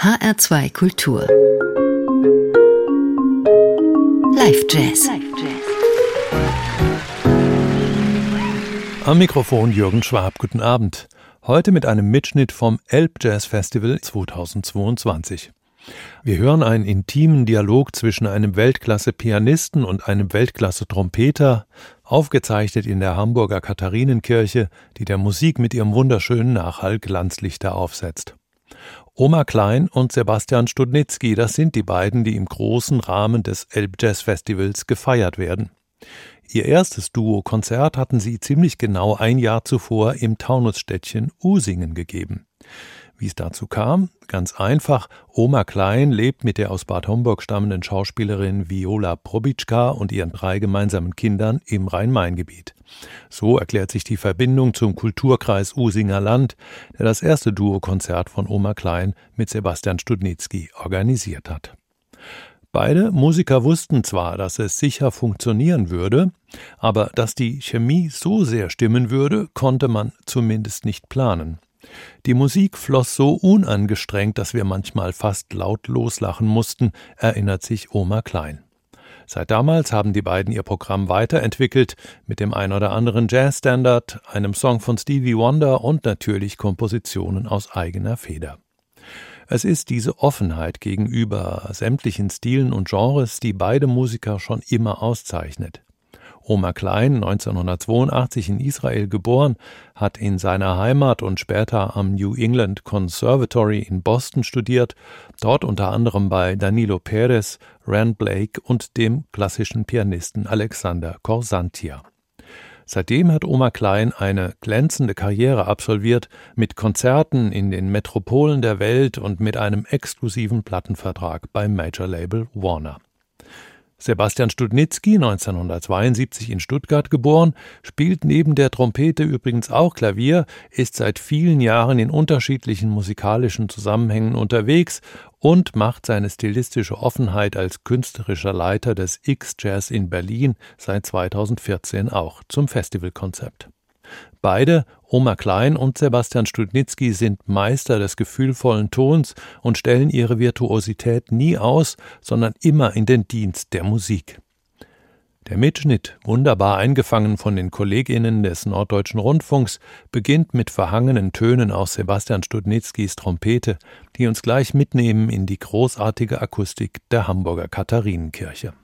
HR2 Kultur. Live Jazz. Am Mikrofon Jürgen Schwab. Guten Abend. Heute mit einem Mitschnitt vom Elb Jazz Festival 2022. Wir hören einen intimen Dialog zwischen einem Weltklasse-Pianisten und einem Weltklasse-Trompeter, aufgezeichnet in der Hamburger Katharinenkirche, die der Musik mit ihrem wunderschönen Nachhall Glanzlichter aufsetzt. Oma Klein und Sebastian Studnitzky, das sind die beiden, die im großen Rahmen des Elb Jazz Festivals gefeiert werden. Ihr erstes Duo-Konzert hatten sie ziemlich genau ein Jahr zuvor im Taunusstädtchen Usingen gegeben. Wie es dazu kam? Ganz einfach. Oma Klein lebt mit der aus Bad Homburg stammenden Schauspielerin Viola Probitschka und ihren drei gemeinsamen Kindern im Rhein-Main-Gebiet. So erklärt sich die Verbindung zum Kulturkreis Usinger Land, der das erste Duokonzert von Oma Klein mit Sebastian Studnitzky organisiert hat. Beide Musiker wussten zwar, dass es sicher funktionieren würde, aber dass die Chemie so sehr stimmen würde, konnte man zumindest nicht planen. Die Musik floss so unangestrengt, dass wir manchmal fast laut loslachen mussten, erinnert sich Oma Klein. Seit damals haben die beiden ihr Programm weiterentwickelt mit dem ein oder anderen Jazzstandard, einem Song von Stevie Wonder und natürlich Kompositionen aus eigener Feder. Es ist diese Offenheit gegenüber sämtlichen Stilen und Genres, die beide Musiker schon immer auszeichnet. Oma Klein, 1982 in Israel geboren, hat in seiner Heimat und später am New England Conservatory in Boston studiert, dort unter anderem bei Danilo Perez, Rand Blake und dem klassischen Pianisten Alexander Korsantia. Seitdem hat Oma Klein eine glänzende Karriere absolviert, mit Konzerten in den Metropolen der Welt und mit einem exklusiven Plattenvertrag beim Major Label Warner. Sebastian Studnitzky, 1972 in Stuttgart geboren, spielt neben der Trompete übrigens auch Klavier, ist seit vielen Jahren in unterschiedlichen musikalischen Zusammenhängen unterwegs und macht seine stilistische Offenheit als künstlerischer Leiter des X-Jazz in Berlin seit 2014 auch zum Festivalkonzept. Beide, Oma Klein und Sebastian Studnitzky, sind Meister des gefühlvollen Tons und stellen ihre Virtuosität nie aus, sondern immer in den Dienst der Musik. Der Mitschnitt, wunderbar eingefangen von den Kolleginnen des Norddeutschen Rundfunks, beginnt mit verhangenen Tönen aus Sebastian Studnitzkys Trompete, die uns gleich mitnehmen in die großartige Akustik der Hamburger Katharinenkirche.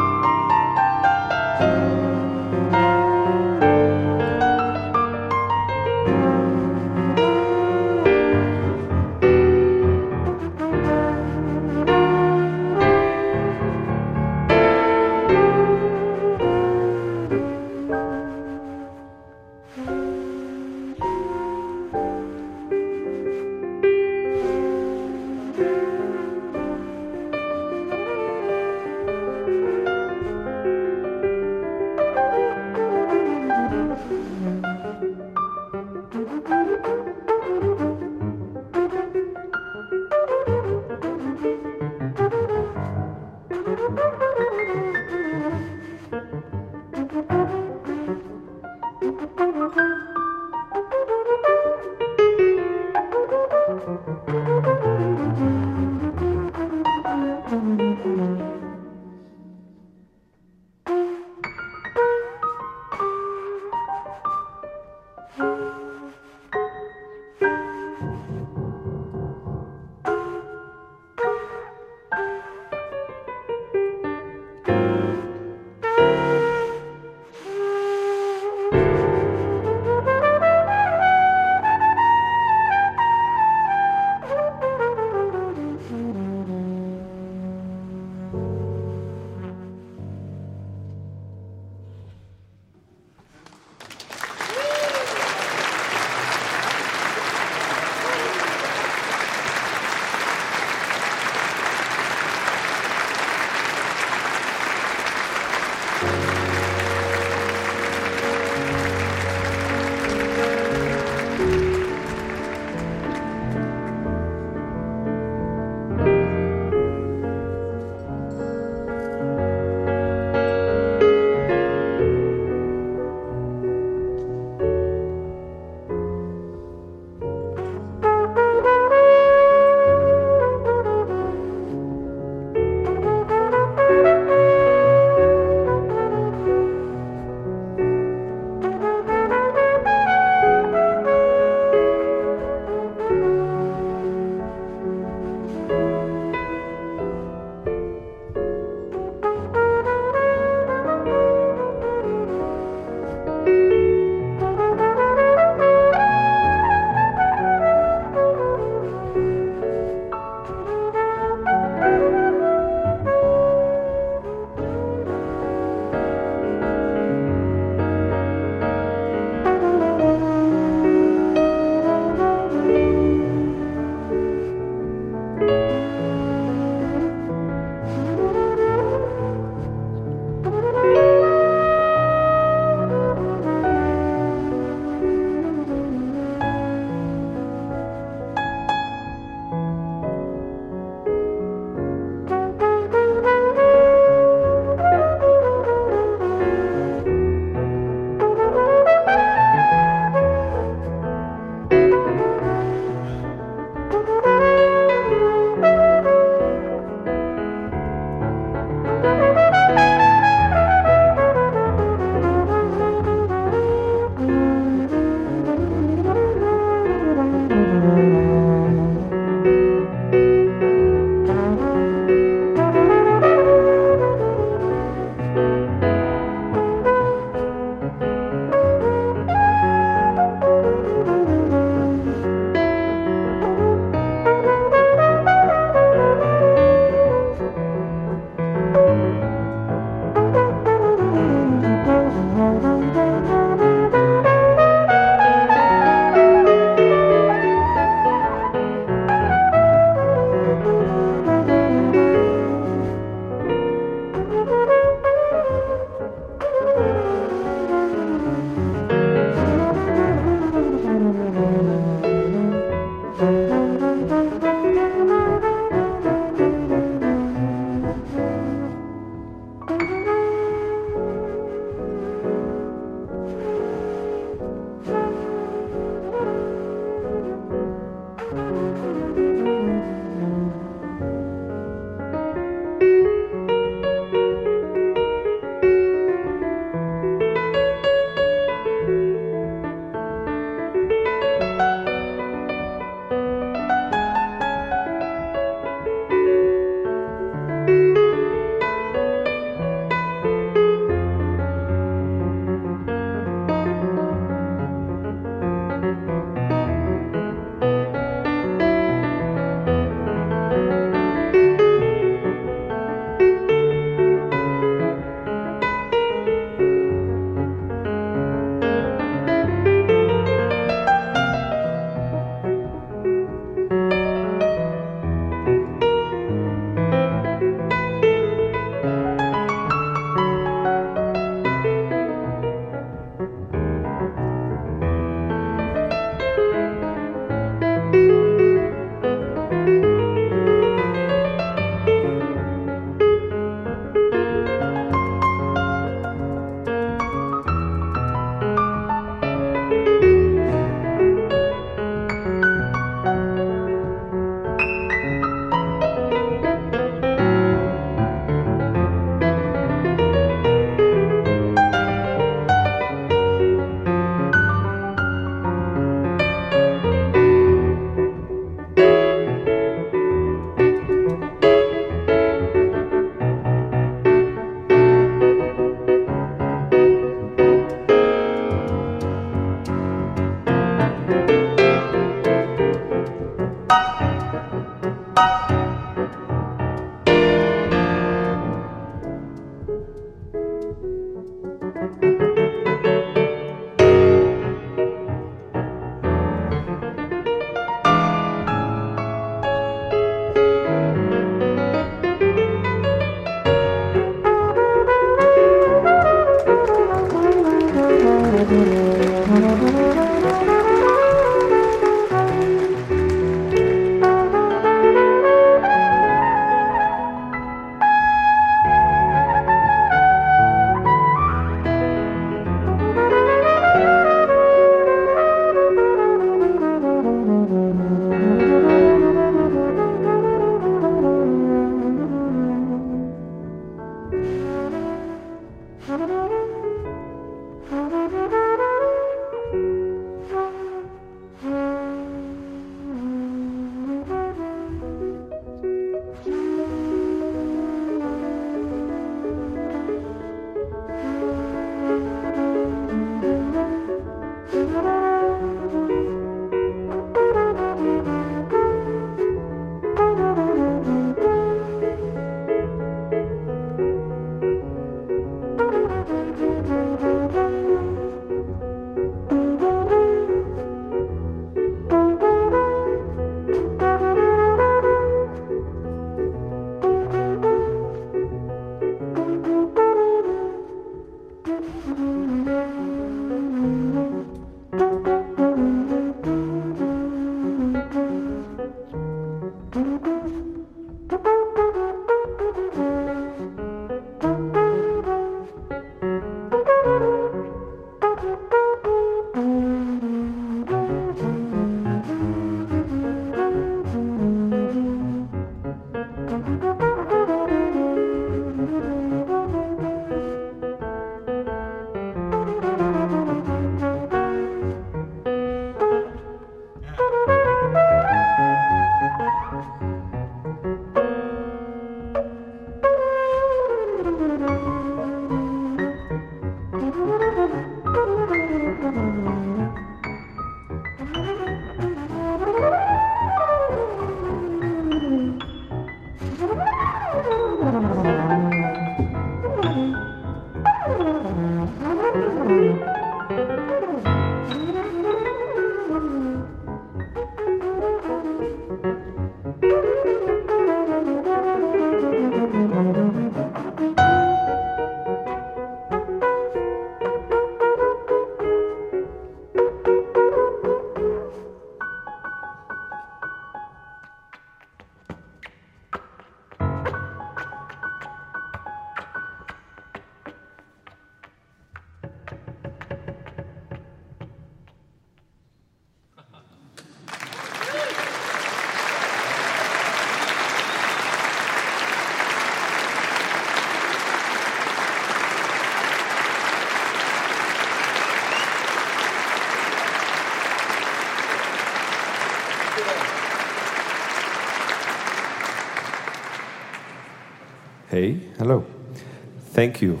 Thank you.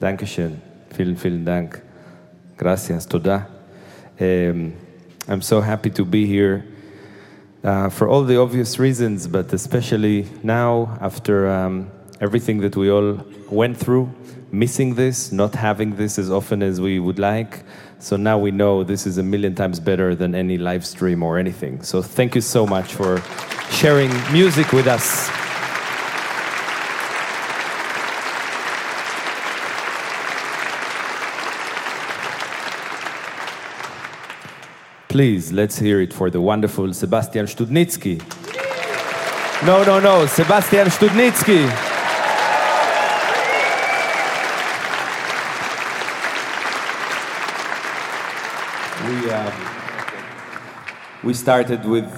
Dankeschön. Vielen, vielen Dank. Gracias. Toda. Um, I'm so happy to be here uh, for all the obvious reasons, but especially now after um, everything that we all went through, missing this, not having this as often as we would like. So now we know this is a million times better than any live stream or anything. So thank you so much for sharing music with us. Please, let's hear it for the wonderful Sebastian Studnitsky. No, no, no, Sebastian Studnitsky. We, uh, we started with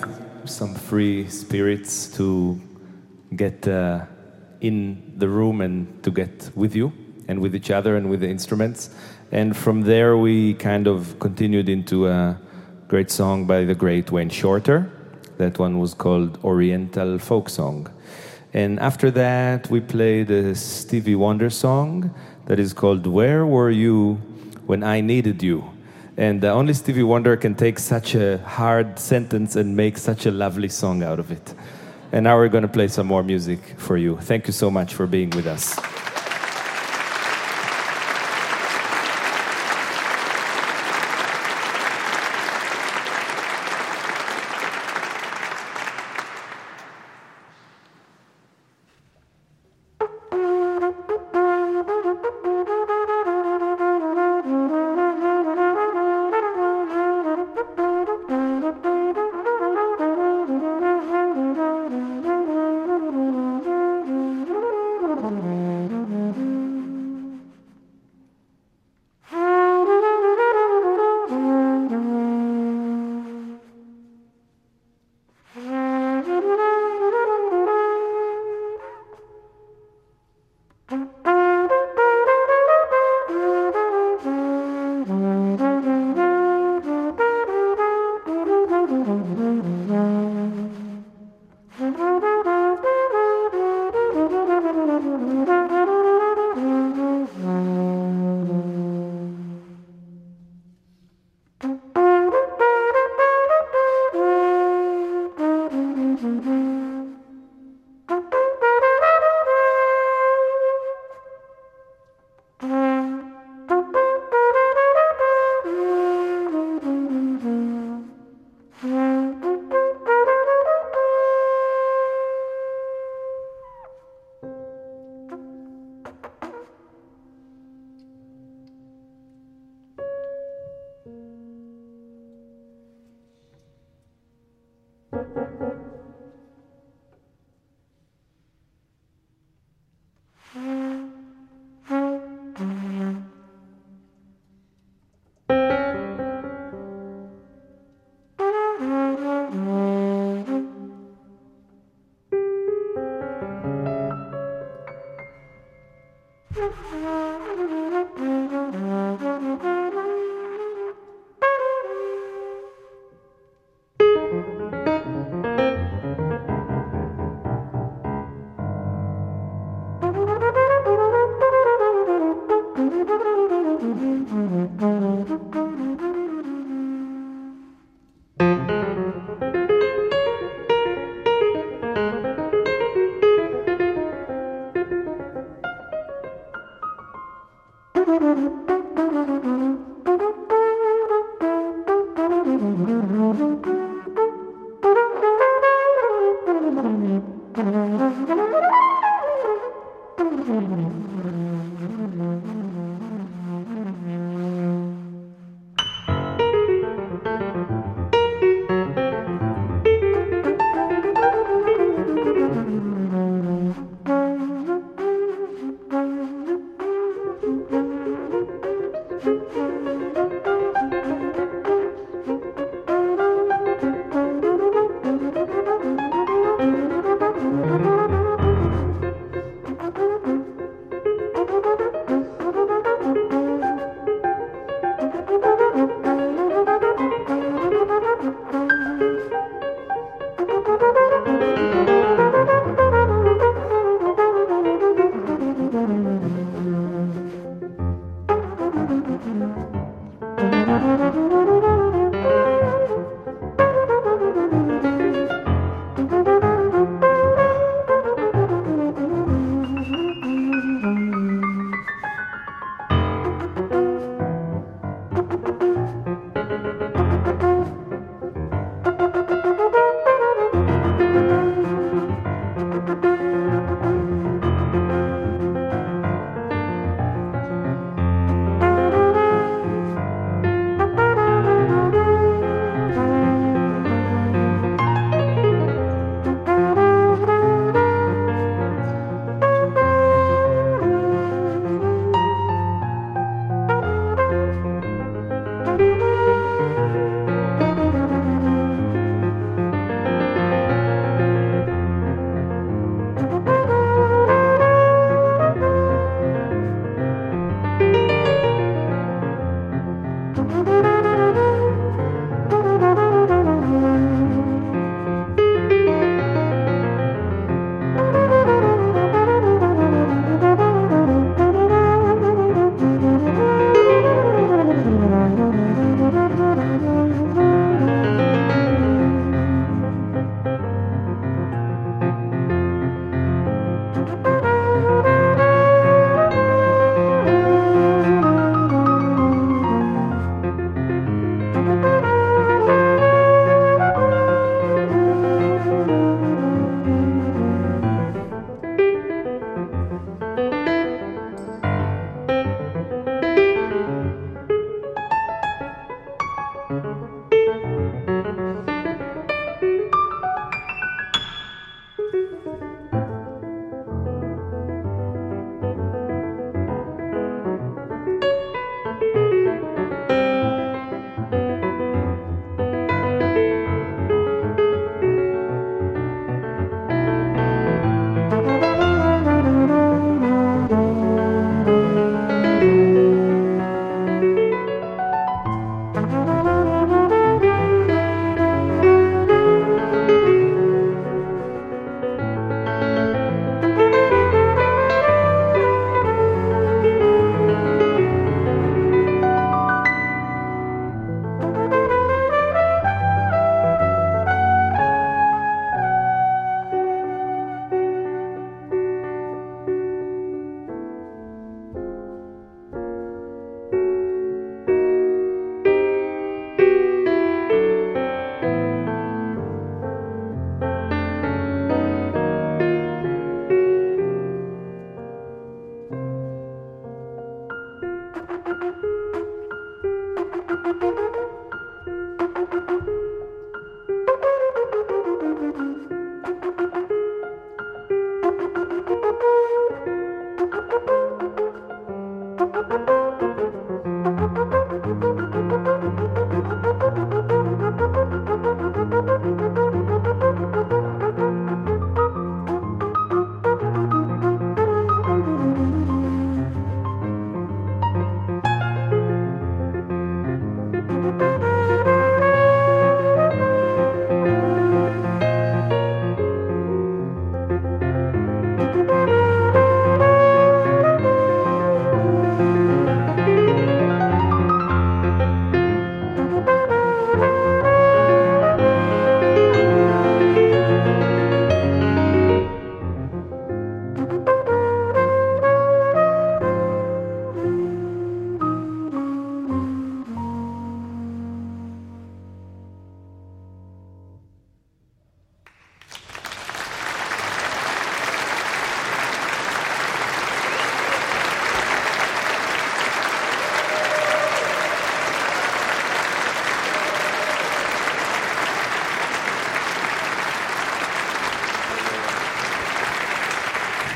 some free spirits to get uh, in the room and to get with you and with each other and with the instruments. And from there, we kind of continued into a great song by the great Wayne Shorter. That one was called Oriental Folk Song. And after that, we played a Stevie Wonder song that is called Where Were You When I Needed You? And uh, only Stevie Wonder can take such a hard sentence and make such a lovely song out of it. And now we're going to play some more music for you. Thank you so much for being with us. Música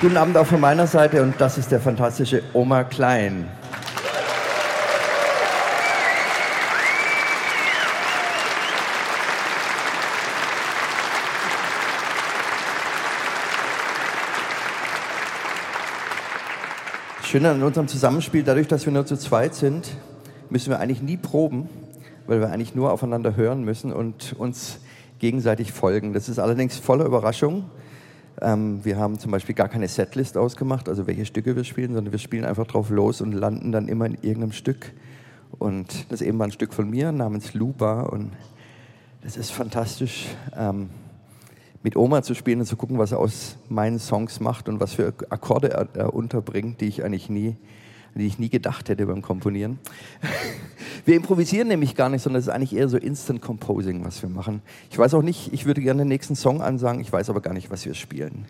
Guten Abend auch von meiner Seite und das ist der fantastische Oma Klein. Schön an unserem Zusammenspiel, dadurch, dass wir nur zu zweit sind, müssen wir eigentlich nie proben, weil wir eigentlich nur aufeinander hören müssen und uns gegenseitig folgen. Das ist allerdings voller Überraschung. Ähm, wir haben zum Beispiel gar keine Setlist ausgemacht, also welche Stücke wir spielen, sondern wir spielen einfach drauf los und landen dann immer in irgendeinem Stück. Und das eben mal ein Stück von mir namens Luba und das ist fantastisch, ähm, mit Oma zu spielen und zu gucken, was er aus meinen Songs macht und was für Akkorde er, er unterbringt, die ich eigentlich nie, die ich nie gedacht hätte beim Komponieren. Wir improvisieren nämlich gar nicht, sondern es ist eigentlich eher so Instant Composing, was wir machen. Ich weiß auch nicht, ich würde gerne den nächsten Song ansagen, ich weiß aber gar nicht, was wir spielen.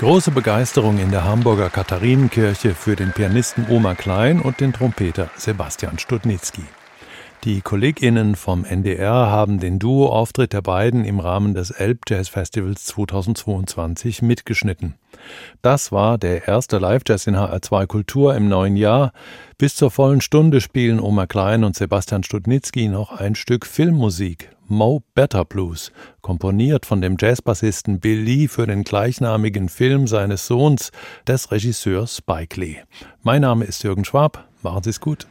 Große Begeisterung in der Hamburger Katharinenkirche für den Pianisten Oma Klein und den Trompeter Sebastian Studnitzky. Die KollegInnen vom NDR haben den Duo-Auftritt der beiden im Rahmen des Elb Jazz Festivals 2022 mitgeschnitten. Das war der erste Live-Jazz in HR2 Kultur im neuen Jahr. Bis zur vollen Stunde spielen Oma Klein und Sebastian Studnitzky noch ein Stück Filmmusik. Mo Better Blues, komponiert von dem Jazzbassisten Bill Lee für den gleichnamigen Film seines Sohns, des Regisseurs Spike Lee. Mein Name ist Jürgen Schwab. Machen Sie es gut.